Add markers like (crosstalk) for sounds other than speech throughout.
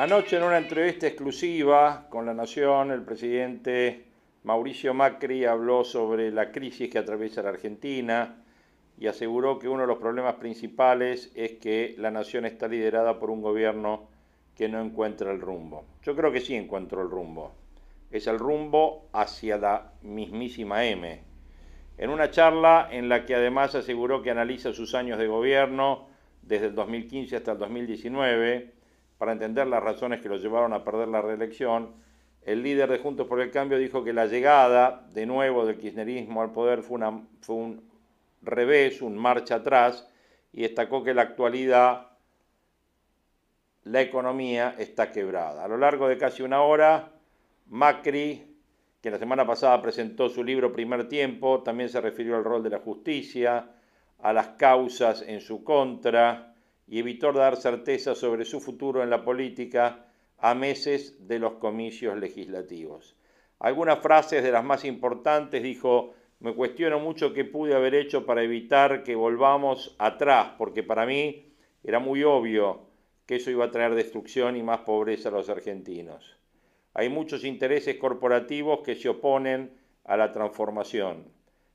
Anoche en una entrevista exclusiva con La Nación, el presidente Mauricio Macri habló sobre la crisis que atraviesa la Argentina y aseguró que uno de los problemas principales es que la nación está liderada por un gobierno que no encuentra el rumbo. Yo creo que sí encuentro el rumbo. Es el rumbo hacia la mismísima M. En una charla en la que además aseguró que analiza sus años de gobierno desde el 2015 hasta el 2019, para entender las razones que lo llevaron a perder la reelección, el líder de Juntos por el Cambio dijo que la llegada de nuevo del kirchnerismo al poder fue, un revés, un marcha atrás, y destacó que la actualidad, la economía está quebrada. A lo largo de casi una hora, Macri, que la semana pasada presentó su libro Primer Tiempo, también se refirió al rol de la justicia, a las causas en su contra, y evitó dar certeza sobre su futuro en la política a meses de los comicios legislativos. Algunas frases de las más importantes dijo, me cuestiono mucho qué pude haber hecho para evitar que volvamos atrás, porque para mí era muy obvio que eso iba a traer destrucción y más pobreza a los argentinos. Hay muchos intereses corporativos que se oponen a la transformación.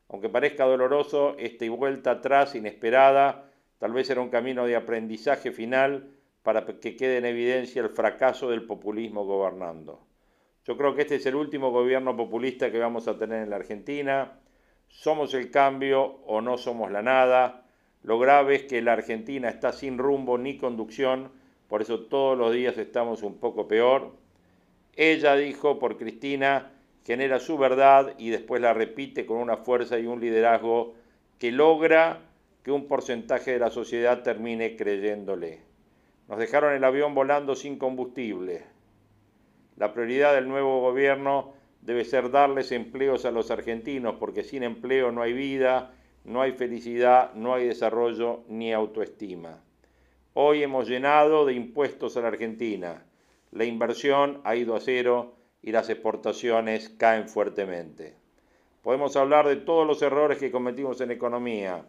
Aunque parezca doloroso, esta vuelta atrás inesperada Tal vez era un camino de aprendizaje final para que quede en evidencia el fracaso del populismo gobernando. Yo creo que este es el último gobierno populista que vamos a tener en la Argentina. Somos el cambio o no somos la nada. Lo grave es que la Argentina está sin rumbo ni conducción, por eso todos los días estamos un poco peor. Ella dijo por Cristina, genera su verdad y después la repite con una fuerza y un liderazgo que logra que un porcentaje de la sociedad termine creyéndole. Nos dejaron el avión volando sin combustible. La prioridad del nuevo gobierno debe ser darles empleos a los argentinos, porque sin empleo no hay vida, no hay felicidad, no hay desarrollo ni autoestima. Hoy hemos llenado de impuestos a la Argentina. La inversión ha ido a cero y las exportaciones caen fuertemente. Podemos hablar de todos los errores que cometimos en economía,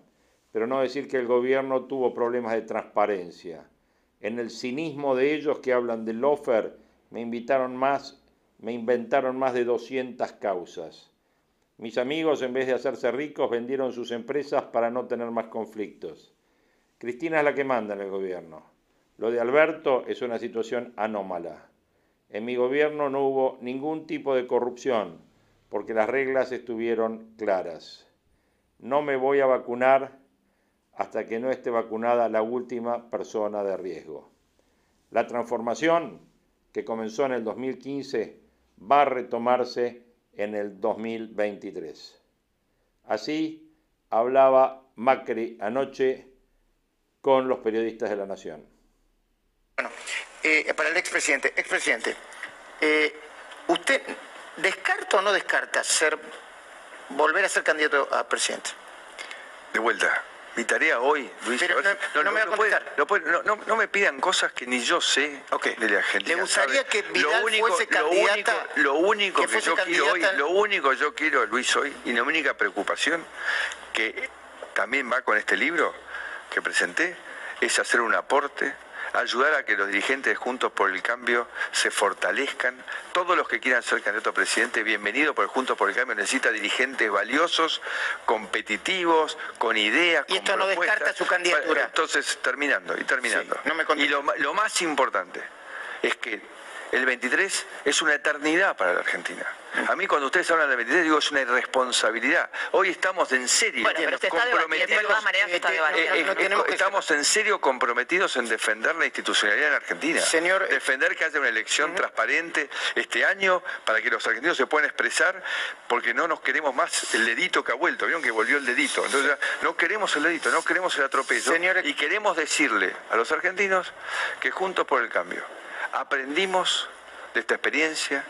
pero no decir que el gobierno tuvo problemas de transparencia. En el cinismo de ellos que hablan del lofer, me invitaron más, me inventaron más de 200 causas. Mis amigos, en vez de hacerse ricos, vendieron sus empresas para no tener más conflictos. Cristina es la que manda en el gobierno. Lo de Alberto es una situación anómala. En mi gobierno no hubo ningún tipo de corrupción, porque las reglas estuvieron claras. No me voy a vacunar hasta que no esté vacunada la última persona de riesgo. La transformación que comenzó en el 2015 va a retomarse en el 2023. Así hablaba Macri anoche con los periodistas de la Nación. Bueno, eh, para el expresidente, expresidente, eh, ¿usted descarta o no descarta ser, volver a ser candidato a presidente? De vuelta, mi tarea hoy, Luis. no, me no, me pidan cosas que ni yo sé de la Argentina. ¿Le gustaría que Vidal lo único, fuese candidata? Lo único que, yo quiero hoy, lo único que yo quiero, Luis, hoy, y la única preocupación que también va con este libro que presenté, es hacer un aporte ayudar a que los dirigentes de Juntos por el Cambio se fortalezcan. Todos los que quieran ser candidato a presidente, bienvenido, porque Juntos por el Cambio necesita dirigentes valiosos, competitivos, con ideas. Y esto no descarta su candidatura. Entonces, terminando y terminando. y lo, lo más importante es que el 23 es una eternidad para la Argentina. A mí cuando ustedes hablan del 23 digo es una irresponsabilidad. Hoy estamos en serio comprometidos. estamos en serio comprometidos en defender la institucionalidad en Argentina. Señor, eh, defender que haya una elección transparente este año para que los argentinos se puedan expresar, porque no nos queremos más el dedito que ha vuelto. Vieron que volvió el dedito. Entonces no queremos el dedito, no queremos el atropello. y queremos decirle a los argentinos que juntos por el cambio aprendimos de esta experiencia,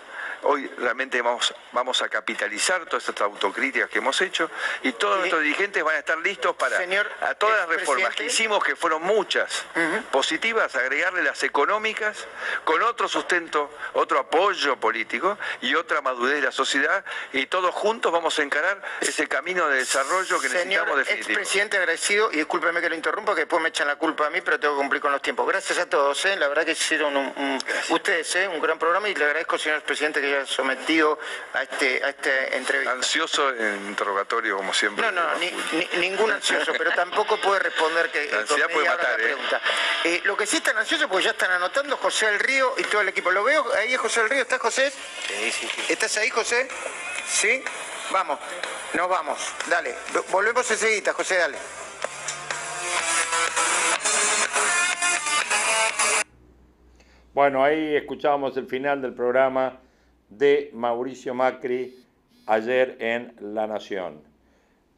Hoy realmente vamos, vamos a capitalizar todas estas autocríticas que hemos hecho y todos nuestros dirigentes van a estar listos para a todas las reformas que hicimos, que fueron muchas, positivas, agregarle las económicas, con otro sustento, otro apoyo político y otra madurez de la sociedad y todos juntos vamos a encarar ese camino de desarrollo que necesitamos definitivo. presidente agradecido, y discúlpeme que lo interrumpa, que después me echan la culpa a mí, pero tengo que cumplir con los tiempos. Gracias a todos, ¿eh? la verdad que hicieron un, ustedes ¿eh? un gran programa y le agradezco, señor presidente, que sometido a este, a este entrevista. Ansioso en interrogatorio, como siempre. No, no, ningún ansioso, pero tampoco puede responder que la ansiedad puede matar, ¿eh? ¿eh? lo que sí están ansiosos, porque ya están anotando José El Río y todo el equipo. ¿Lo veo? Ahí es José El Río, ¿estás José? Sí, sí, sí. ¿Estás ahí, José? ¿Sí? Vamos, nos vamos. Dale, volvemos enseguida, José, dale. Bueno, ahí escuchábamos el final del programa de Mauricio Macri ayer en La Nación.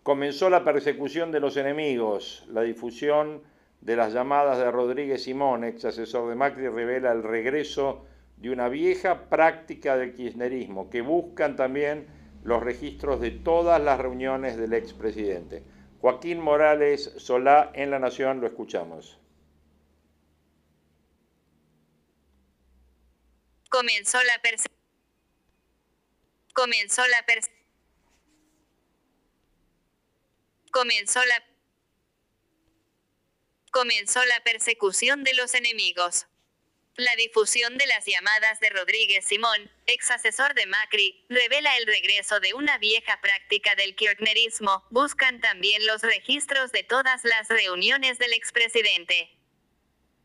Comenzó la persecución de los enemigos, la difusión de las llamadas de Rodríguez Simón, ex asesor de Macri, revela el regreso de una vieja práctica del kirchnerismo, que buscan también los registros de todas las reuniones del expresidente. Joaquín Morales Solá en La Nación, lo escuchamos. Comenzó la persecución comenzó la comenzó la comenzó la persecución de los enemigos. La difusión de las llamadas de Rodríguez Simón, ex asesor de Macri, revela el regreso de una vieja práctica del kirchnerismo. Buscan también los registros de todas las reuniones del expresidente.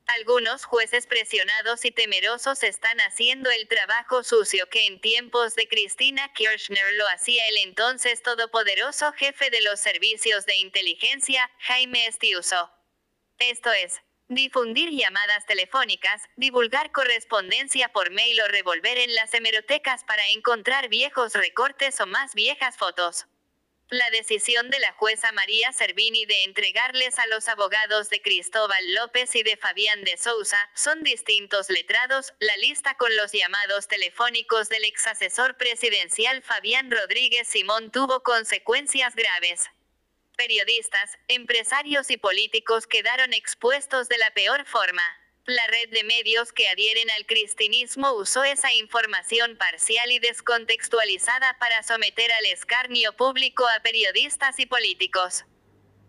Algunos jueces presionados y temerosos están haciendo el trabajo sucio que en tiempos de Cristina Kirchner lo hacía el entonces todopoderoso jefe de los servicios de inteligencia, Jaime Estiuso. Esto es, difundir llamadas telefónicas, divulgar correspondencia por mail o revolver en las hemerotecas para encontrar viejos recortes o más viejas fotos. La decisión de la jueza María Servini de entregarles a los abogados de Cristóbal López y de Fabián de Sousa, son distintos letrados, la lista con los llamados telefónicos del ex asesor presidencial Fabián Rodríguez Simón tuvo consecuencias graves. Periodistas, empresarios y políticos quedaron expuestos de la peor forma. La red de medios que adhieren al cristinismo usó esa información parcial y descontextualizada para someter al escarnio público a periodistas y políticos.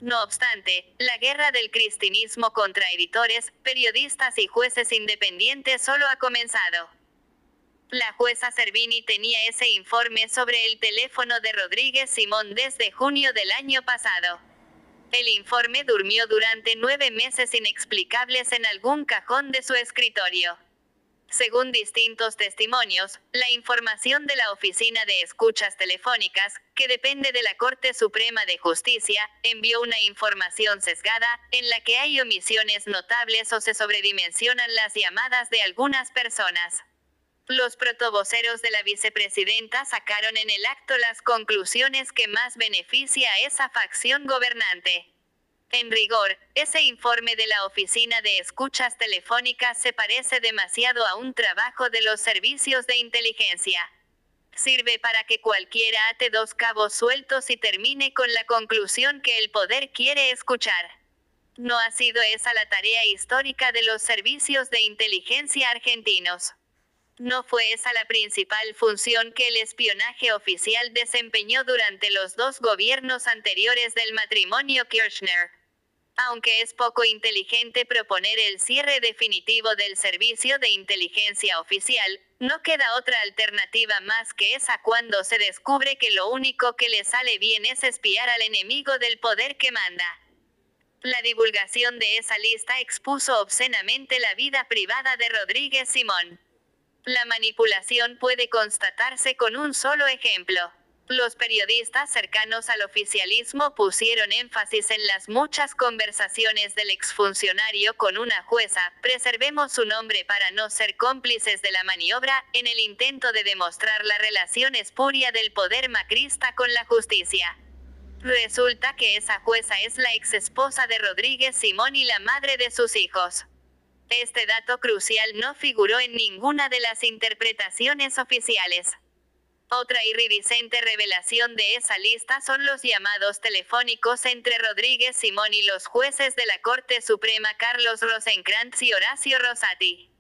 No obstante, la guerra del cristinismo contra editores, periodistas y jueces independientes solo ha comenzado. La jueza Servini tenía ese informe sobre el teléfono de Rodríguez Simón desde junio del año pasado. El informe durmió durante nueve meses inexplicables en algún cajón de su escritorio. Según distintos testimonios, la información de la Oficina de Escuchas Telefónicas, que depende de la Corte Suprema de Justicia, envió una información sesgada, en la que hay omisiones notables o se sobredimensionan las llamadas de algunas personas. Los protovoceros de la vicepresidenta sacaron en el acto las conclusiones que más beneficia a esa facción gobernante. En rigor, ese informe de la Oficina de Escuchas Telefónicas se parece demasiado a un trabajo de los servicios de inteligencia. Sirve para que cualquiera ate dos cabos sueltos y termine con la conclusión que el poder quiere escuchar. No ha sido esa la tarea histórica de los servicios de inteligencia argentinos. No fue esa la principal función que el espionaje oficial desempeñó durante los dos gobiernos anteriores del matrimonio Kirchner. Aunque es poco inteligente proponer el cierre definitivo del servicio de inteligencia oficial, no queda otra alternativa más que esa cuando se descubre que lo único que le sale bien es espiar al enemigo del poder que manda. La divulgación de esa lista expuso obscenamente la vida privada de Rodríguez Simón. La manipulación puede constatarse con un solo ejemplo. Los periodistas cercanos al oficialismo pusieron énfasis en las muchas conversaciones del exfuncionario con una jueza, preservemos su nombre para no ser cómplices de la maniobra, en el intento de demostrar la relación espuria del poder macrista con la justicia. Resulta que esa jueza es la ex esposa de Rodríguez Simón y la madre de sus hijos. Este dato crucial no figuró en ninguna de las interpretaciones oficiales. Otra iridiscente revelación de esa lista son los llamados telefónicos entre Rodríguez Simón y los jueces de la Corte Suprema Carlos Rosenkrantz y Horacio Rosati.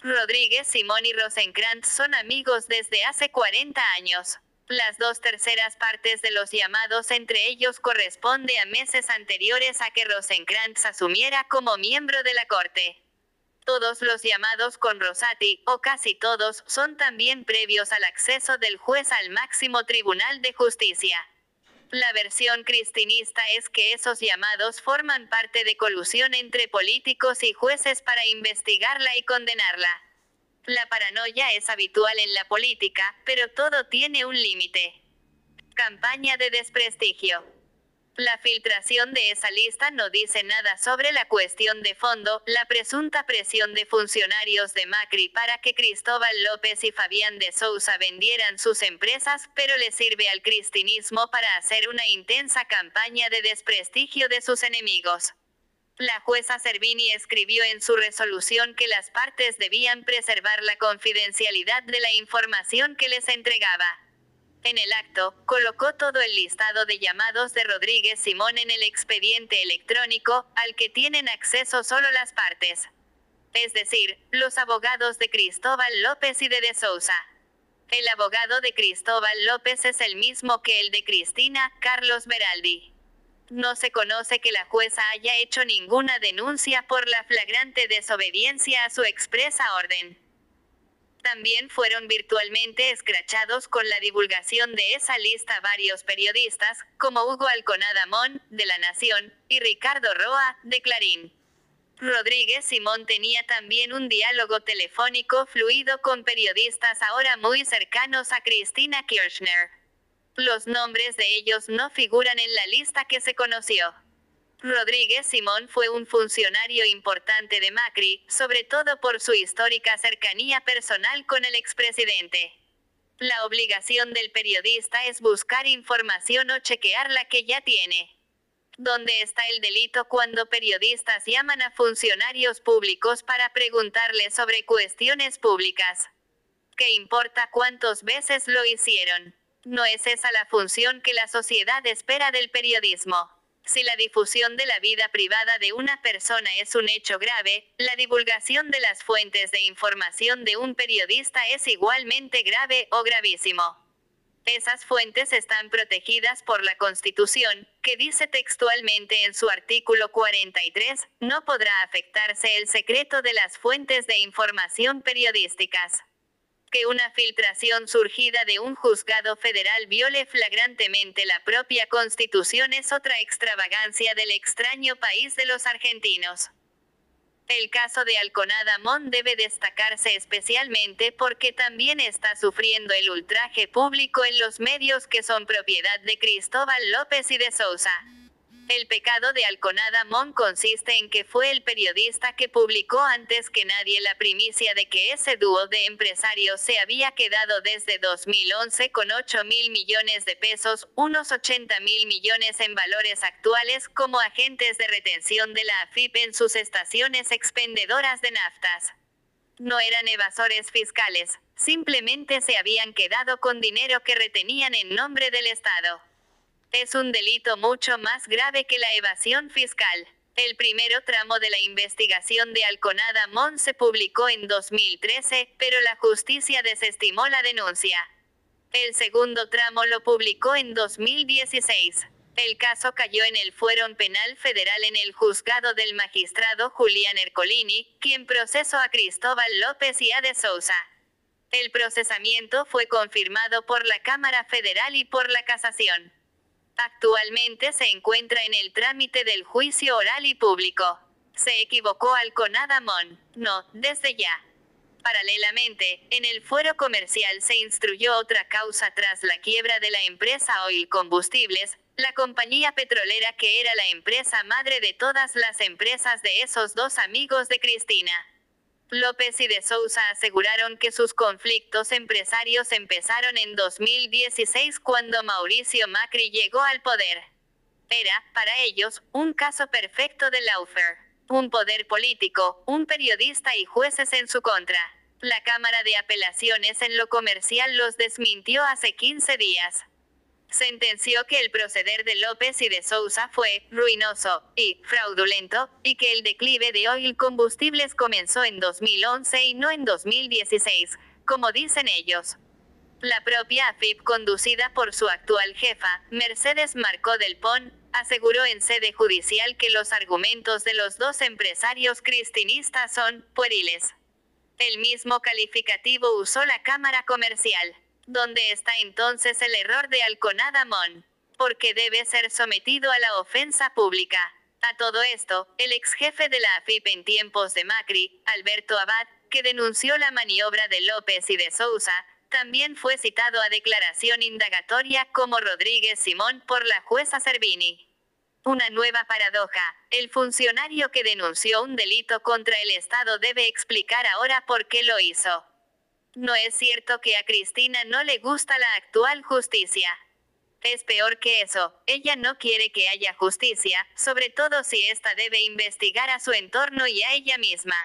Rodríguez Simón y Rosenkrantz son amigos desde hace 40 años. Las dos terceras partes de los llamados entre ellos corresponde a meses anteriores a que Rosenkrantz asumiera como miembro de la Corte. Todos los llamados con Rosati, o casi todos, son también previos al acceso del juez al máximo tribunal de justicia. La versión cristinista es que esos llamados forman parte de colusión entre políticos y jueces para investigarla y condenarla. La paranoia es habitual en la política, pero todo tiene un límite. Campaña de desprestigio. La filtración de esa lista no dice nada sobre la cuestión de fondo, la presunta presión de funcionarios de Macri para que Cristóbal López y Fabián de Sousa vendieran sus empresas, pero le sirve al cristinismo para hacer una intensa campaña de desprestigio de sus enemigos. La jueza Servini escribió en su resolución que las partes debían preservar la confidencialidad de la información que les entregaba. En el acto, colocó todo el listado de llamados de Rodríguez Simón en el expediente electrónico, al que tienen acceso solo las partes. Es decir, los abogados de Cristóbal López y de De Sousa. El abogado de Cristóbal López es el mismo que el de Cristina, Carlos Beraldi. No se conoce que la jueza haya hecho ninguna denuncia por la flagrante desobediencia a su expresa orden también fueron virtualmente escrachados con la divulgación de esa lista varios periodistas, como Hugo Alconada Mon, de La Nación, y Ricardo Roa, de Clarín. Rodríguez Simón tenía también un diálogo telefónico fluido con periodistas ahora muy cercanos a Cristina Kirchner. Los nombres de ellos no figuran en la lista que se conoció. Rodríguez Simón fue un funcionario importante de Macri, sobre todo por su histórica cercanía personal con el expresidente. La obligación del periodista es buscar información o chequear la que ya tiene. ¿Dónde está el delito cuando periodistas llaman a funcionarios públicos para preguntarles sobre cuestiones públicas? ¿Qué importa cuántas veces lo hicieron? No es esa la función que la sociedad espera del periodismo. Si la difusión de la vida privada de una persona es un hecho grave, la divulgación de las fuentes de información de un periodista es igualmente grave o gravísimo. Esas fuentes están protegidas por la Constitución, que dice textualmente en su artículo 43, no podrá afectarse el secreto de las fuentes de información periodísticas que una filtración surgida de un juzgado federal viole flagrantemente la propia constitución es otra extravagancia del extraño país de los argentinos. El caso de Alconada Mon debe destacarse especialmente porque también está sufriendo el ultraje público en los medios que son propiedad de Cristóbal López y de Sousa. El pecado de Alconada Mon consiste en que fue el periodista que publicó antes que nadie la primicia de que ese dúo de empresarios se había quedado desde 2011 con 8 mil millones de pesos, unos 80 mil millones en valores actuales, como agentes de retención de la AFIP en sus estaciones expendedoras de naftas. No eran evasores fiscales, simplemente se habían quedado con dinero que retenían en nombre del Estado. Es un delito mucho más grave que la evasión fiscal. El primero tramo de la investigación de Alconada Mon se publicó en 2013, pero la justicia desestimó la denuncia. El segundo tramo lo publicó en 2016. El caso cayó en el fuero penal federal en el juzgado del magistrado Julián Ercolini, quien procesó a Cristóbal López y a de Sousa. El procesamiento fue confirmado por la Cámara Federal y por la Casación. Actualmente se encuentra en el trámite del juicio oral y público. Se equivocó Alconada Mon. No, desde ya. Paralelamente, en el fuero comercial se instruyó otra causa tras la quiebra de la empresa Oil Combustibles, la compañía petrolera que era la empresa madre de todas las empresas de esos dos amigos de Cristina. López y de Sousa aseguraron que sus conflictos empresarios empezaron en 2016 cuando Mauricio Macri llegó al poder. Era, para ellos, un caso perfecto de lawfare. Un poder político, un periodista y jueces en su contra. La Cámara de Apelaciones en lo comercial los desmintió hace 15 días sentenció que el proceder de López y de Sousa fue ruinoso y fraudulento, y que el declive de Oil Combustibles comenzó en 2011 y no en 2016, como dicen ellos. La propia AFIP, conducida por su actual jefa, Mercedes Marcó del Pon, aseguró en sede judicial que los argumentos de los dos empresarios cristinistas son pueriles. El mismo calificativo usó la Cámara Comercial. ¿Dónde está entonces el error de Alconada Mon? Porque debe ser sometido a la ofensa pública. A todo esto, el ex jefe de la AFIP en tiempos de Macri, Alberto Abad, que denunció la maniobra de López y de Sousa, también fue citado a declaración indagatoria como Rodríguez Simón por la jueza Servini. Una nueva paradoja. El funcionario que denunció un delito contra el Estado debe explicar ahora por qué lo hizo. No es cierto que a Cristina no le gusta la actual justicia. Es peor que eso, ella no quiere que haya justicia, sobre todo si ésta debe investigar a su entorno y a ella misma.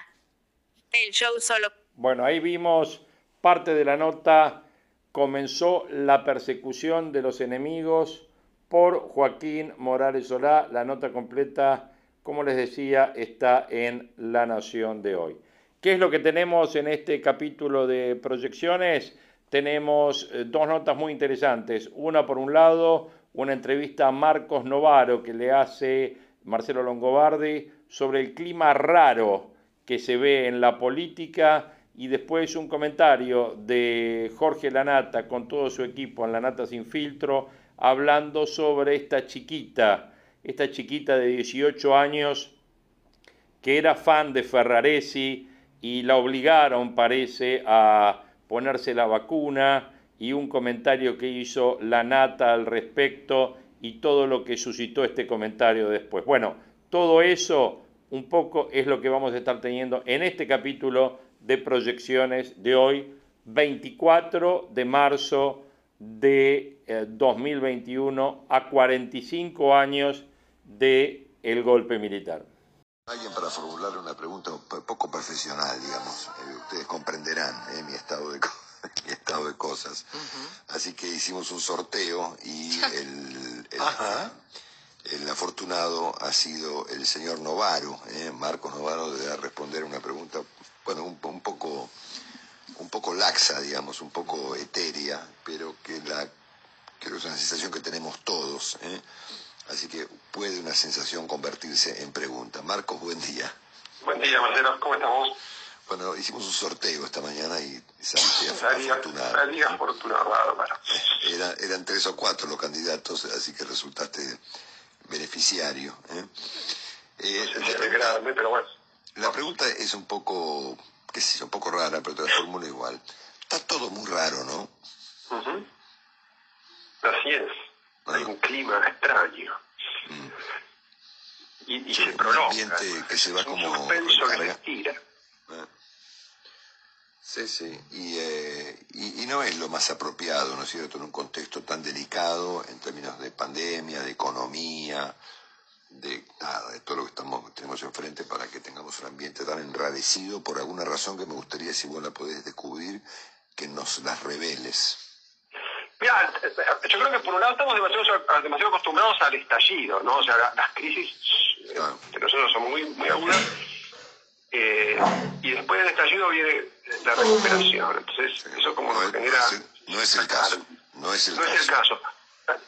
El show solo... Bueno, ahí vimos parte de la nota. Comenzó la persecución de los enemigos por Joaquín Morales Solá. La nota completa, como les decía, está en La Nación de hoy. ¿Qué es lo que tenemos en este capítulo de proyecciones? Tenemos eh, dos notas muy interesantes. Una, por un lado, una entrevista a Marcos Novaro que le hace Marcelo Longobardi sobre el clima raro que se ve en la política y después un comentario de Jorge Lanata con todo su equipo en Lanata Sin Filtro hablando sobre esta chiquita, esta chiquita de 18 años que era fan de Ferraresi, y la obligaron, parece, a ponerse la vacuna y un comentario que hizo la nata al respecto y todo lo que suscitó este comentario después. Bueno, todo eso un poco es lo que vamos a estar teniendo en este capítulo de proyecciones de hoy, 24 de marzo de 2021 eh, a 45 años de el golpe militar. Alguien para formular una pregunta poco profesional, digamos. Eh, ustedes comprenderán eh, mi, estado de, (laughs) estado de cosas. Así que hicimos un sorteo y (laughs) el, el, afortunado ha sido el señor Novaro. Eh, Marcos Novaro debe responder una pregunta, bueno, un, un, poco un poco laxa, digamos, un poco etérea, pero que la creo que es una sensación que tenemos todos. ¿eh? Así que puede una sensación convertirse en pregunta. Marcos, buen día. Buen día, Marcelo. ¿Cómo estamos? Bueno, hicimos un sorteo esta mañana y saliste afortunado. Salí afortunado, Era, eran tres o cuatro los candidatos, así que resultaste beneficiario. ¿eh? Eh, la, pregunta, pero bueno. la pregunta es un poco, qué sé yo, un poco rara, pero te la formulo igual. Está todo muy raro, ¿no? Así es hay un clima extraño. Mm. Y, se prolonga. Un ambiente que se va como suspenso que estira. Ah. Sí, sí, eh, y, y, no es lo más apropiado, ¿no es cierto?, en un contexto tan delicado en términos de pandemia, de economía, de nada, de todo lo que estamos, tenemos enfrente para que tengamos un ambiente tan enradecido por alguna razón que me gustaría, si vos la podés descubrir, que nos las reveles. Mira, yo creo que por un lado estamos demasiado, demasiado acostumbrados al estallido, ¿no? O sea, las, crisis de nosotros son muy, muy agudas. Eh, y después del estallido viene la recuperación. Entonces, eso como genera... No es, el caso. No es el no caso. Es el caso.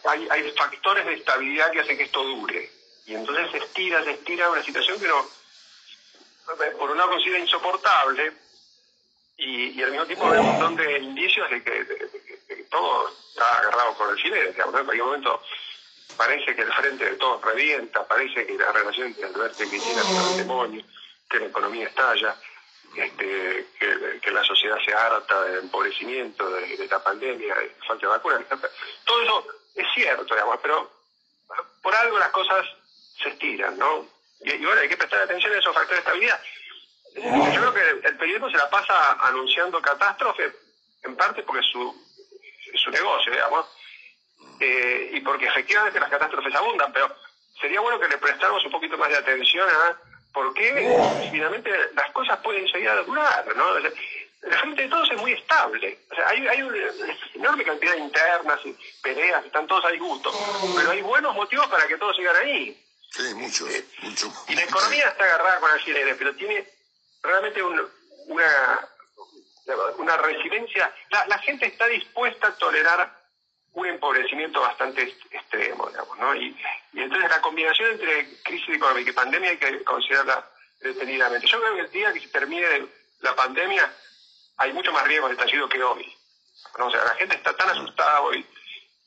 Hay, hay factores de estabilidad que hacen que esto dure. Y entonces se estira, se estira una situación que no, por un lado considera insoportable y, al mismo tiempo hay un montón de indicios de que, todo está agarrado por el silencio. En cualquier momento parece que el frente de todos revienta, parece que la relación entre Alberto y Cristina es un demonio, que la economía estalla. este, que, la sociedad se harta del empobrecimiento, de, de la pandemia, de falta de vacunas. Todo eso es cierto, digamos, pero por algo las cosas se estiran, ¿no? Y, bueno, hay que prestar atención a esos factores de estabilidad. Yo creo que el periodismo se la pasa anunciando catástrofes, en parte porque su, su negocio, digamos, eh, y porque efectivamente las catástrofes abundan, pero sería bueno que le prestáramos un poquito más de atención a por qué finalmente las cosas pueden seguir a durar, ¿no? La frente de todos es muy estable. O sea, hay, hay una enorme cantidad de internas y peleas, están todos ahí gustos, pero hay buenos motivos para que todos sigan ahí. Sí, muchos, eh, Y la economía está agarrada con alfileres, pero tiene realmente una, una resiliencia. La, gente está dispuesta a tolerar un empobrecimiento bastante extremo, digamos, ¿no? Y, entonces la combinación entre crisis económica y pandemia hay que considerarla detenidamente. Yo creo que el día que se termine la pandemia hay mucho más riesgo de estallido que hoy. O sea, la gente está tan asustada hoy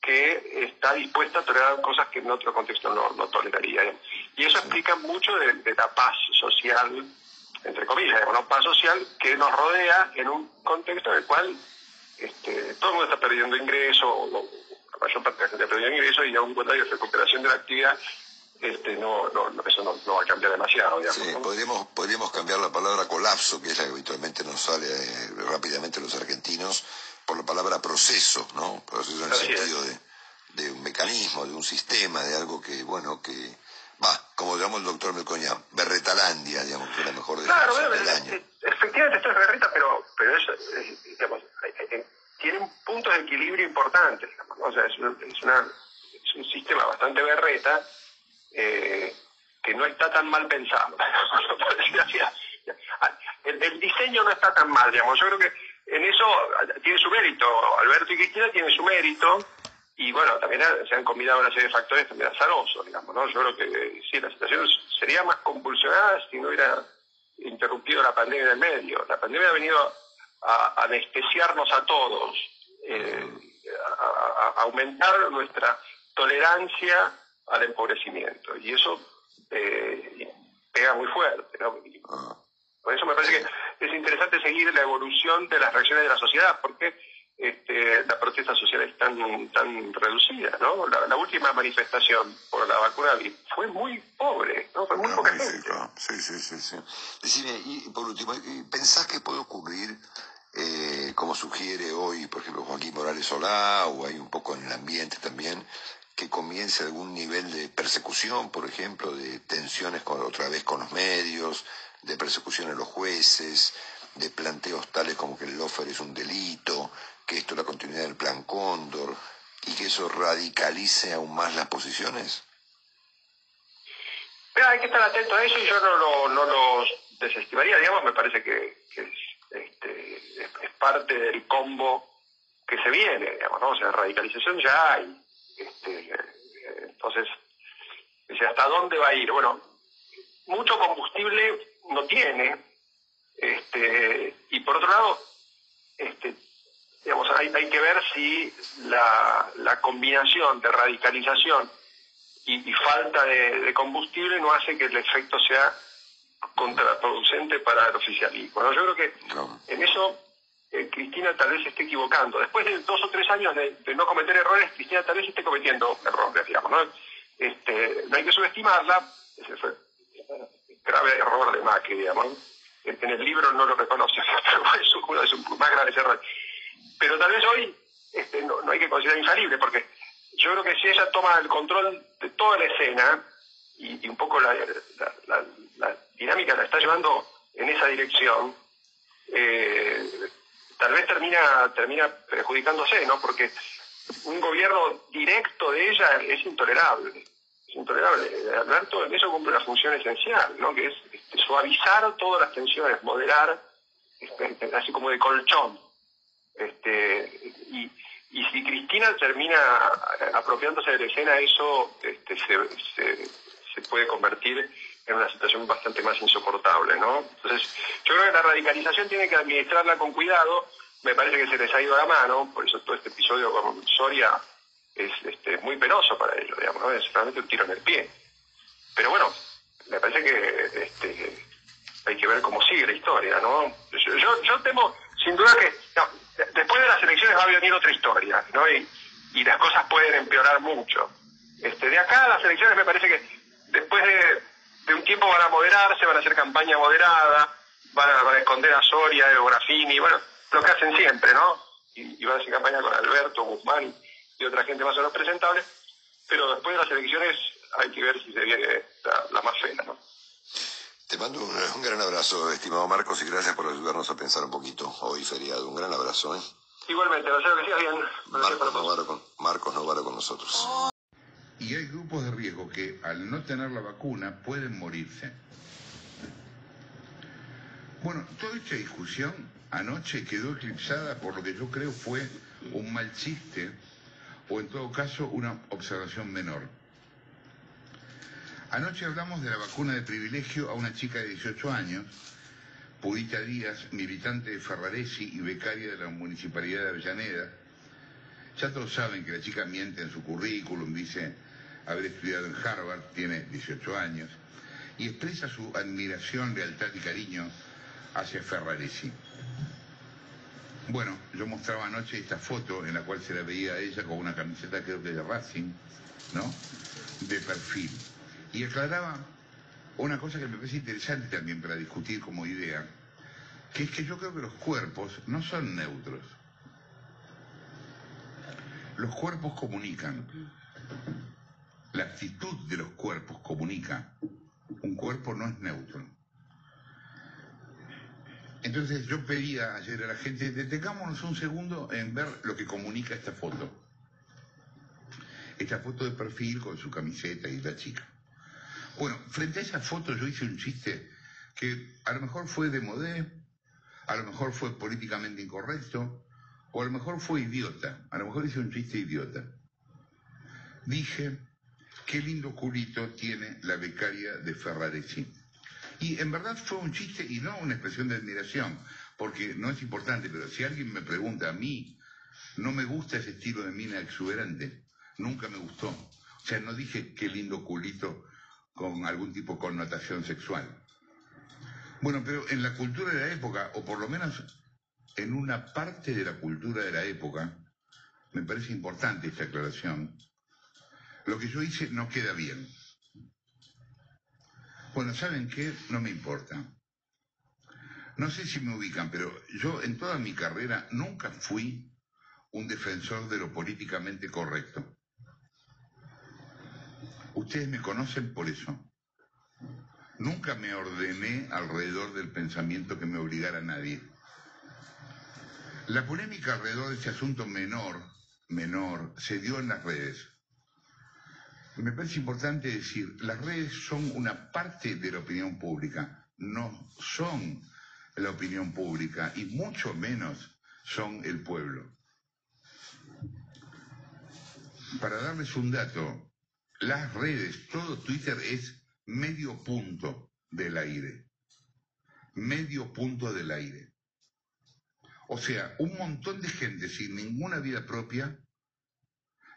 que está dispuesta a tolerar cosas que en otro contexto no, no toleraría. Y eso explica mucho de, la paz social, entre comillas, una paz social que nos rodea en un contexto en el cual este, todo el mundo está perdiendo ingresos, la mayor parte de la gente está perdiendo ingresos y aún cuando hay recuperación de la actividad, este, no, no, eso no, va a cambiar demasiado. sí, podríamos, podríamos cambiar la palabra colapso, que es la que habitualmente nos sale eh, rápidamente los argentinos, por la palabra proceso, ¿no? Proceso en el sentido de, un mecanismo, de un sistema, de algo que, bueno, que va, como digamos el doctor Melcoña, Berretalandia, digamos, que es la mejor claro, del año. Efectivamente, esto es berreta, pero, pero es, digamos, tiene puntos de equilibrio importantes, o sea, es, es, una, es un sistema bastante berreta, eh, que no está tan mal pensado. (laughs) el, diseño no está tan mal, digamos. Yo creo que en eso tiene su mérito. Alberto y Cristina tienen su mérito. Y bueno, también se han combinado una serie de factores también azarosos, digamos, ¿no? Yo creo que sí, la situación sería más convulsionada si no hubiera interrumpido la pandemia en el medio. La pandemia ha venido a, anestesiarnos a todos, eh, a, aumentar nuestra tolerancia al empobrecimiento. Y eso eh, pega muy fuerte. Ah. Por eso me parece que es interesante seguir la evolución de las reacciones de la sociedad, porque este, la protesta social es tan, tan reducida. ¿no? La, última manifestación por la vacuna fue muy pobre, ¿no? fue muy poca gente. Sí, sí, sí, sí. Decime, y por último, ¿pensás que puede ocurrir eh, como sugiere hoy, por ejemplo, Joaquín Morales Solá, o hay un poco en el ambiente también, que comience algún nivel de persecución, por ejemplo, de tensiones con, otra vez con los medios, de persecución a los jueces, de planteos tales como que el lofer es un delito, que esto es la continuidad del plan Cóndor, y que eso radicalice aún más las posiciones? hay que estar atento a eso y yo no lo, no lo desestimaría, digamos, me parece que, es, este, es, parte del combo que se viene, digamos, ¿no? O sea, radicalización ya hay, este, entonces, ¿hasta dónde va a ir? Bueno, mucho combustible no tiene, este, y por otro lado, este, digamos, hay, que ver si la, combinación de radicalización y, falta de, combustible no hace que el efecto sea contraproducente para el oficialismo. Yo creo que en eso eh, Cristina tal vez se esté equivocando. Después de dos o tres años de, no cometer errores, Cristina tal vez esté cometiendo errores, digamos, ¿no? Este, no hay que subestimarla, ese fue grave error de Macri, digamos. En, el libro no lo reconoce, (laughs) pero es uno de sus más graves errores. Pero tal vez hoy este, no, hay que considerar infalible, porque yo creo que si ella toma el control de toda la escena, y, un poco la, la, dinámica la está llevando en esa dirección, eh, tal vez termina, termina perjudicándose, ¿no? Porque un gobierno directo de ella es intolerable. Es intolerable. Alberto en eso cumple una función esencial, ¿no? Que es este, suavizar todas las tensiones, moderar, este, así como de colchón. Este, y, si Cristina termina apropiándose de la escena, eso este, se, se puede convertir en una situación bastante más insoportable, ¿no? Entonces, yo creo que la radicalización tiene que administrarla con cuidado, me parece que se les ha ido la mano, por eso todo este episodio con Soria es este, muy penoso para ellos, digamos. Es realmente un tiro en el pie. Pero bueno, me parece que este, hay que ver cómo sigue la historia, ¿no? Yo, yo, temo, sin duda que después de las elecciones va a venir otra historia, ¿no? Y, las cosas pueden empeorar mucho. Este, de acá a las elecciones me parece que después de, un tiempo van a moderarse, van a hacer campaña moderada, van a, esconder a Soria, a Grafini, bueno, lo que hacen siempre, ¿no? Y, van a hacer campaña con Alberto, Guzmán y otra gente más o menos presentable, pero después de las elecciones hay que ver si se viene la, más fea, ¿no? Te mando un, gran abrazo, estimado Marcos, y gracias por ayudarnos a pensar un poquito hoy feriado. Un gran abrazo, ¿eh? Igualmente, deseo que sigas bien. Marcos Novaro, con, Marcos Novaro con nosotros. Y hay grupos de riesgo que al no tener la vacuna pueden morirse. Bueno, toda esta discusión anoche quedó eclipsada por lo que yo creo fue un mal chiste o en todo caso una observación menor. Anoche hablamos de la vacuna de privilegio a una chica de 18 años, Purita Díaz, militante de Ferraresi y becaria de la Municipalidad de Avellaneda. Ya todos saben que la chica miente en su currículum, dice haber estudiado en Harvard, tiene 18 años, y expresa su admiración, lealtad y cariño hacia Ferraresi. Bueno, yo mostraba anoche esta foto en la cual se la veía a ella con una camiseta creo que de Racing, ¿no? De perfil. Y aclaraba una cosa que me parece interesante también para discutir como idea, que es que yo creo que los cuerpos no son neutros. Los cuerpos comunican. La actitud de los cuerpos comunica. Un cuerpo no es neutro. Entonces yo pedía ayer a la gente, detengámonos un segundo en ver lo que comunica esta foto. Esta foto de perfil con su camiseta y la chica. Bueno, frente a esa foto yo hice un chiste que a lo mejor fue de modé, a lo mejor fue políticamente incorrecto, o a lo mejor fue idiota, a lo mejor hice un chiste idiota. Dije, qué lindo culito tiene la becaria de Ferraresi. Y en verdad fue un chiste y no una expresión de admiración, porque no es importante, pero si alguien me pregunta a mí, no me gusta ese estilo de mina exuberante, nunca me gustó. O sea, no dije qué lindo culito con algún tipo de connotación sexual. Bueno, pero en la cultura de la época, o por lo menos en una parte de la cultura de la época, me parece importante esta aclaración, lo que yo hice no queda bien. Bueno, ¿saben qué? No me importa. No sé si me ubican, pero yo en toda mi carrera nunca fui un defensor de lo políticamente correcto. Ustedes me conocen por eso. Nunca me ordené alrededor del pensamiento que me obligara a nadie. La polémica alrededor de este asunto menor, menor, se dio en las redes. Me parece importante decir, las redes son una parte de la opinión pública, no son la opinión pública y mucho menos son el pueblo. Para darles un dato, las redes, todo Twitter es medio punto del aire. Medio punto del aire. O sea, un montón de gente sin ninguna vida propia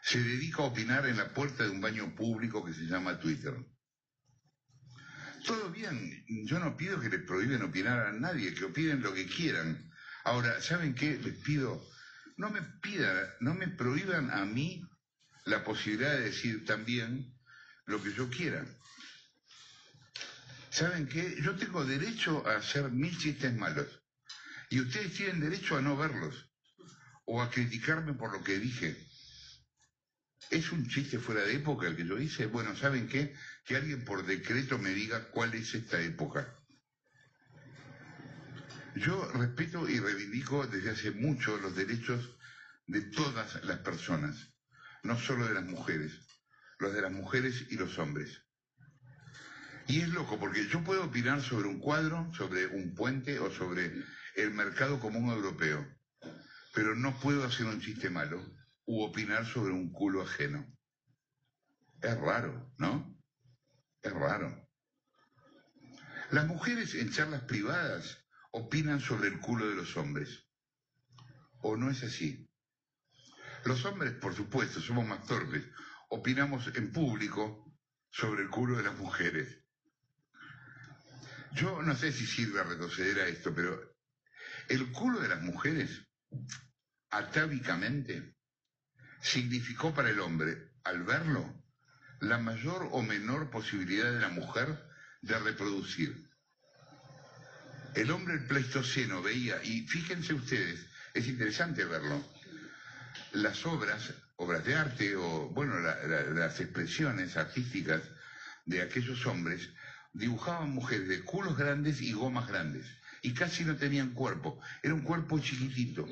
se dedica a opinar en la puerta de un baño público que se llama Twitter. Todo bien, yo no pido que le prohíben opinar a nadie, que opinen lo que quieran. Ahora, ¿saben qué? Les pido, no me pidan, no me prohíban a mí la posibilidad de decir también lo que yo quiera. ¿Saben qué? Yo tengo derecho a hacer mil chistes malos. Y ustedes tienen derecho a no verlos. O a criticarme por lo que dije. ¿Es un chiste fuera de época el que yo hice? Bueno, ¿saben qué? Que alguien por decreto me diga cuál es esta época. Yo respeto y reivindico desde hace mucho los derechos de todas las personas, no solo de las mujeres, los de las mujeres y los hombres. Y es loco porque yo puedo opinar sobre un cuadro, sobre un puente o sobre el mercado común europeo, pero no puedo hacer un chiste malo u opinar sobre un culo ajeno. Es raro, ¿no? Es raro. Las mujeres en charlas privadas opinan sobre el culo de los hombres. ¿O no es así? Los hombres, por supuesto, somos más torpes. Opinamos en público sobre el culo de las mujeres. Yo no sé si sirve retroceder a esto, pero el culo de las mujeres, atávicamente, significó para el hombre, al verlo, la mayor o menor posibilidad de la mujer de reproducir. El hombre el Pleistoceno veía, y fíjense ustedes, es interesante verlo, las obras, obras de arte o, bueno, las expresiones artísticas de aquellos hombres dibujaban mujeres de culos grandes y gomas grandes, y casi no tenían cuerpo, era un cuerpo chiquitito,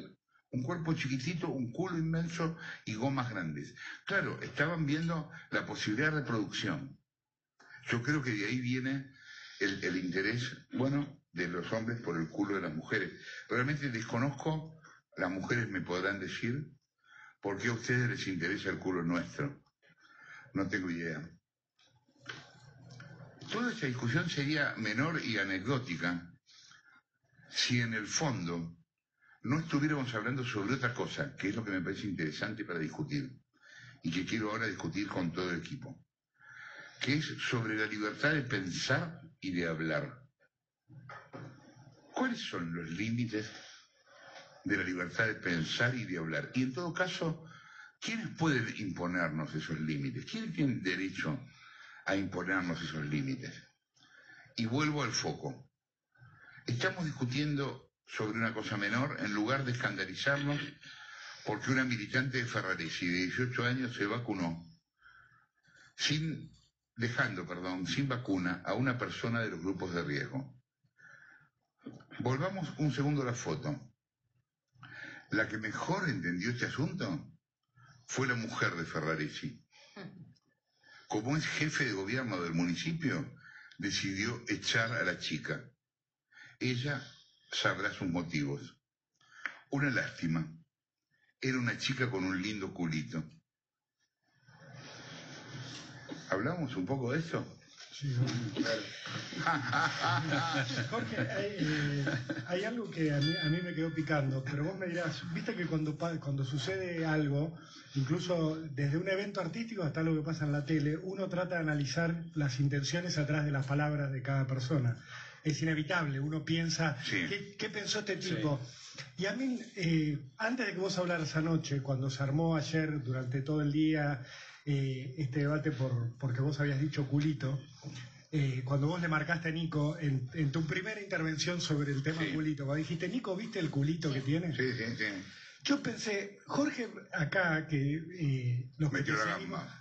un cuerpo chiquitito, un culo inmenso y gomas grandes. Claro, estaban viendo la posibilidad de reproducción. Yo creo que de ahí viene el, el interés, bueno, de los hombres por el culo de las mujeres. Realmente desconozco, las mujeres me podrán decir, por qué a ustedes les interesa el culo nuestro. No tengo idea. Toda esta discusión sería menor y anecdótica si en el fondo no estuviéramos hablando sobre otra cosa, que es lo que me parece interesante para discutir y que quiero ahora discutir con todo el equipo, que es sobre la libertad de pensar y de hablar. ¿Cuáles son los límites de la libertad de pensar y de hablar? Y en todo caso, ¿quiénes pueden imponernos esos límites? ¿Quiénes tienen derecho a imponernos esos límites? Y vuelvo al foco. Estamos discutiendo sobre una cosa menor en lugar de escandalizarnos porque una militante de Ferraresi de 18 años se vacunó sin dejando, perdón, sin vacuna a una persona de los grupos de riesgo. Volvamos un segundo a la foto. La que mejor entendió este asunto fue la mujer de Ferraresi. Como es jefe de gobierno del municipio, decidió echar a la chica. Ella sabrá sus motivos. Una lástima. Era una chica con un lindo culito. ¿Hablamos un poco de eso? Sí. Jorge, eh, hay, algo que a mí, me quedó picando, pero vos me dirás, viste que cuando, cuando sucede algo, incluso desde un evento artístico hasta lo que pasa en la tele, uno trata de analizar las intenciones atrás de las palabras de cada persona es inevitable. Uno piensa, ¿qué, pensó este tipo? Y a mí, eh, antes de que vos hablaras anoche, cuando se armó ayer durante todo el día eh, este debate por, porque vos habías dicho culito, eh, cuando vos le marcaste a Nico en, tu primera intervención sobre el tema culito, cuando dijiste, Nico, ¿viste el culito que tiene? Sí, sí, sí. Yo pensé, Jorge acá, que los que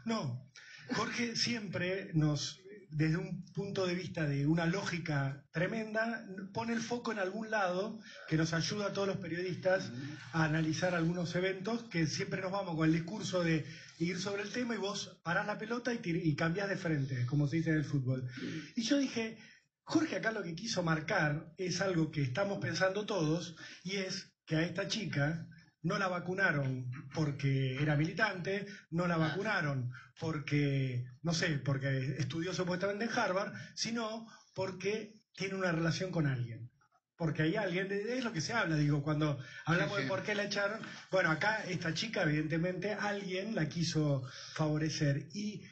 No, Jorge siempre nos desde un punto de vista de una lógica tremenda, pone el foco en algún lado que nos ayuda a todos los periodistas a analizar algunos eventos que siempre nos vamos con el discurso de ir sobre el tema y vos parás la pelota y, y cambiás de frente, como se dice en el fútbol. Y yo dije, Jorge acá lo que quiso marcar es algo que estamos pensando todos y es que a esta chica no la vacunaron porque era militante, no la vacunaron porque, no sé, porque estudió supuestamente en Harvard, sino porque tiene una relación con alguien. Porque hay alguien, es lo que se habla, digo, cuando hablamos de por qué la echaron. Bueno, acá esta chica, evidentemente, alguien la quiso favorecer. Y,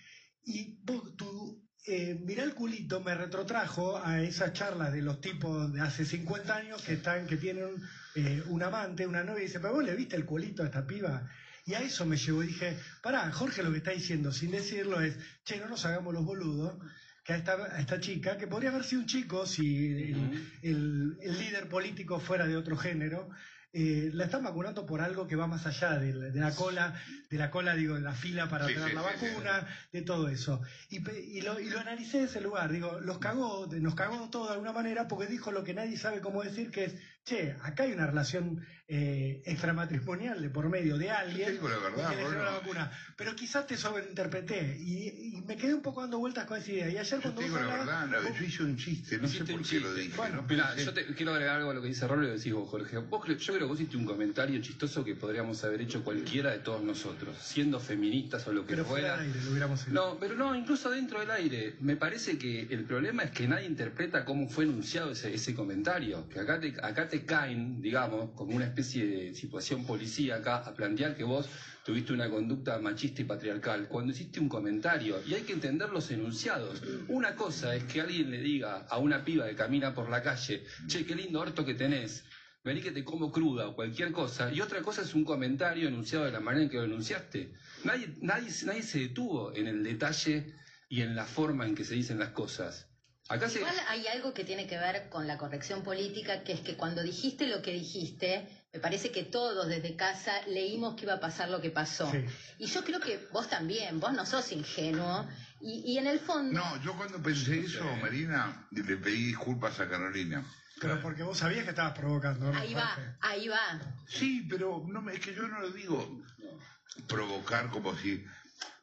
y vos, tú, eh, mirá el culito me retrotrajo a esas charlas de los tipos de hace 50 años que están, que tienen eh, un amante, una novia, y dice, pero vos le viste el culito a esta piba. Y a eso me llevó y dije, pará, Jorge lo que está diciendo sin decirlo es, che, no nos hagamos los boludos, que a esta, esta chica, que podría haber sido un chico si el líder político fuera de otro género, eh, la están vacunando por algo que va más allá de la, cola, de la cola, digo, de la fila para tener la vacuna, de todo eso. Y, lo, y, lo, analicé de ese lugar, digo, los cagó, nos cagó todo de alguna manera porque dijo lo que nadie sabe cómo decir, que es, che, acá hay una relación eh, extramatrimonial de por medio de alguien la verdad, que le la vacuna. Pero quizás te sobreinterpreté y, y, me quedé un poco dando vueltas con esa idea. Y ayer cuando yo la verdad, yo hice un chiste, no sé por qué lo dije. Bueno, yo te, quiero agregar algo a lo que dice Rollo y decís vos, Jorge. Vos, yo creo que vos hiciste un comentario chistoso que podríamos haber hecho cualquiera de todos nosotros, siendo feministas o lo que fuera. No, pero no, incluso dentro del aire. Me parece que el problema es que nadie interpreta cómo fue enunciado ese, ese comentario. Que acá te, acá te te caen, digamos, como una especie de situación policíaca a plantear que vos tuviste una conducta machista y patriarcal cuando hiciste un comentario y hay que entender los enunciados. Una cosa es que alguien le diga a una piba que camina por la calle, che, qué lindo orto que tenés, vení que te como cruda o cualquier cosa, y otra cosa es un comentario enunciado de la manera en que lo enunciaste. Nadie, nadie, nadie se detuvo en el detalle y en la forma en que se dicen las cosas. Acá Igual hay algo que tiene que ver con la corrección política, que es que cuando dijiste lo que dijiste, me parece que todos desde casa leímos que iba a pasar lo que pasó. Y yo creo que vos también, vos no sos ingenuo. Y, en el fondo... No, yo cuando pensé eso, Marina, le pedí disculpas a Carolina. Pero porque vos sabías que estabas provocando. Ahí va, ahí va. Sí, pero no, es que yo no lo digo provocar como si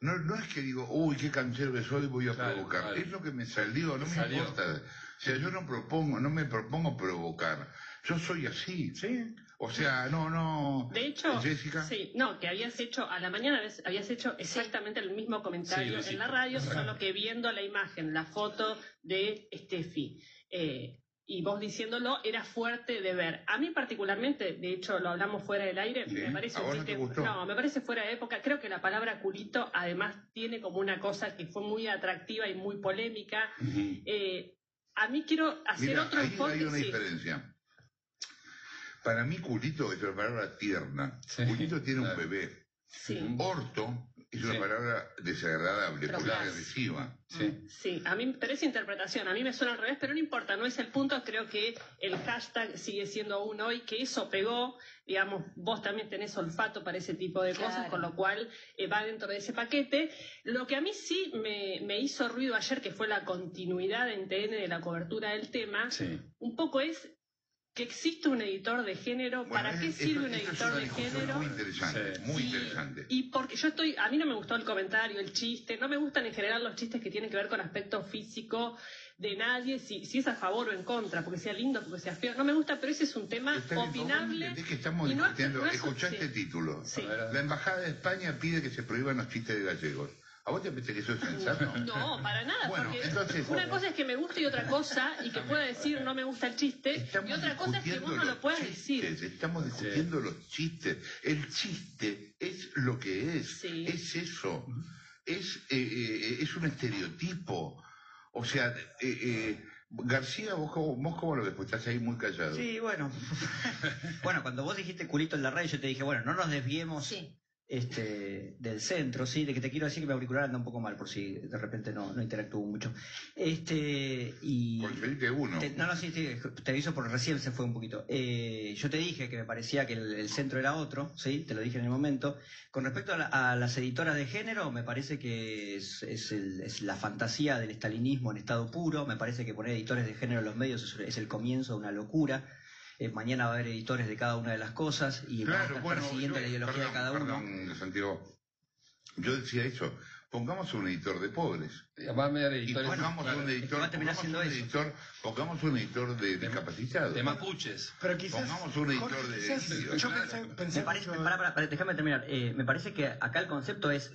no, no es que digo, uy, qué canchero que soy, voy a provocar. Es lo que me salió, no me importa. O sea, yo no propongo, no me propongo provocar. Yo soy así. Sí. O sea, no, no. De hecho, Jessica. Sí, no, que habías hecho, a la mañana habías hecho exactamente el mismo comentario en la radio, solo que viendo la imagen, la foto de Steffi. Eh, y vos diciéndolo era fuerte de ver. A mí particularmente, de hecho lo hablamos fuera del aire, me parece no, me parece fuera de época. Creo que la palabra culito además tiene como una cosa que fue muy atractiva y muy polémica. Eh, a mí quiero hacer otro ahí Hay una diferencia. Para mí culito es una palabra tierna. Culito tiene un bebé. Orto es una palabra desagradable, porque agresiva. Sí. sí, a mí, pero es interpretación, a mí me suena al revés, pero no importa, no es el punto, creo que el hashtag sigue siendo aún hoy, que eso pegó, digamos, vos también tenés olfato para ese tipo de cosas, con lo cual eh, va dentro de ese paquete. Lo que a mí sí me, me, hizo ruido ayer, que fue la continuidad en TN de la cobertura del tema, un poco es que existe un editor de género. ¿Para qué sirve un editor de género? Muy interesante, muy interesante. Y porque yo estoy, a mí no me gustó el comentario, el chiste, no me gustan en general los chistes que tienen que ver con aspecto físico de nadie, si, si es a favor o en contra, porque sea lindo, porque sea feo. No me gusta, pero ese es un tema opinable. que estamos discutiendo. Escuchá este título. La Embajada de España pide que se prohíban los chistes de gallegos. ¿A vos te parece que eso es sensato? No, para nada. porque una cosa es que me guste y otra cosa, y que pueda decir no me gusta el chiste, y otra cosa es que vos no lo puedas decir. Estamos discutiendo los chistes. El chiste es lo que es. Es eso. Es, eh, eh, es un estereotipo. O sea, eh, García, vos vos cómo lo ves, pues estás ahí muy callado. Sí, bueno. (laughs) bueno, cuando vos dijiste culito en la radio, yo te dije, bueno, no nos desviemos este, del centro, sí, de que te quiero decir que mi auricular anda un poco mal, por si de repente no, no interactúo mucho. Este, y. uno. no, no, sí, te aviso porque recién se fue un poquito. Eh, yo te dije que me parecía que el, centro era otro, sí, te lo dije en el momento. Con respecto a, las editoras de género, me parece que es, es, la fantasía del estalinismo en estado puro. Me parece que poner editores de género en los medios es, es el comienzo de una locura. Eh, mañana va a haber editores de cada una de las cosas y claro, vamos a estar persiguiendo la ideología de cada uno. Santiago, yo decía eso, pongamos un editor de pobres. Y pongamos un editor, pongamos un editor, pongamos un editor de discapacitados. De mapuches. Pero quizás, pongamos un editor de... Yo pensé, déjame terminar. Eh, me parece que acá el concepto es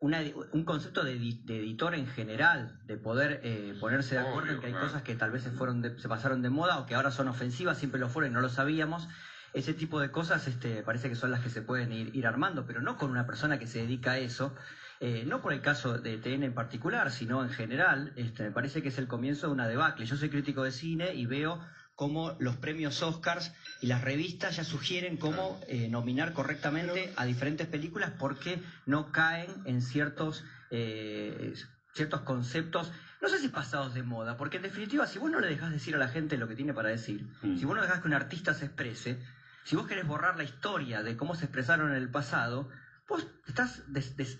un concepto de, editor en general, de poder eh, ponerse de acuerdo en que hay cosas que tal vez se, fueron se pasaron de moda o que ahora son ofensivas, siempre lo fueron y no lo sabíamos. Ese tipo de cosas este, parece que son las que se pueden ir, armando, pero no con una persona que se dedica a eso. Eh, no por el caso de TN en particular, sino en general, este, me parece que es el comienzo de una debacle. Yo soy crítico de cine y veo cómo los premios Oscars y las revistas ya sugieren cómo eh, nominar correctamente a diferentes películas porque no caen en ciertos, eh, ciertos conceptos, no sé si pasados de moda, porque en definitiva si vos no le dejas decir a la gente lo que tiene para decir, mm. si vos no dejas que un artista se exprese, si vos querés borrar la historia de cómo se expresaron en el pasado, vos estás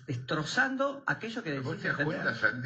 destrozando aquello que decís.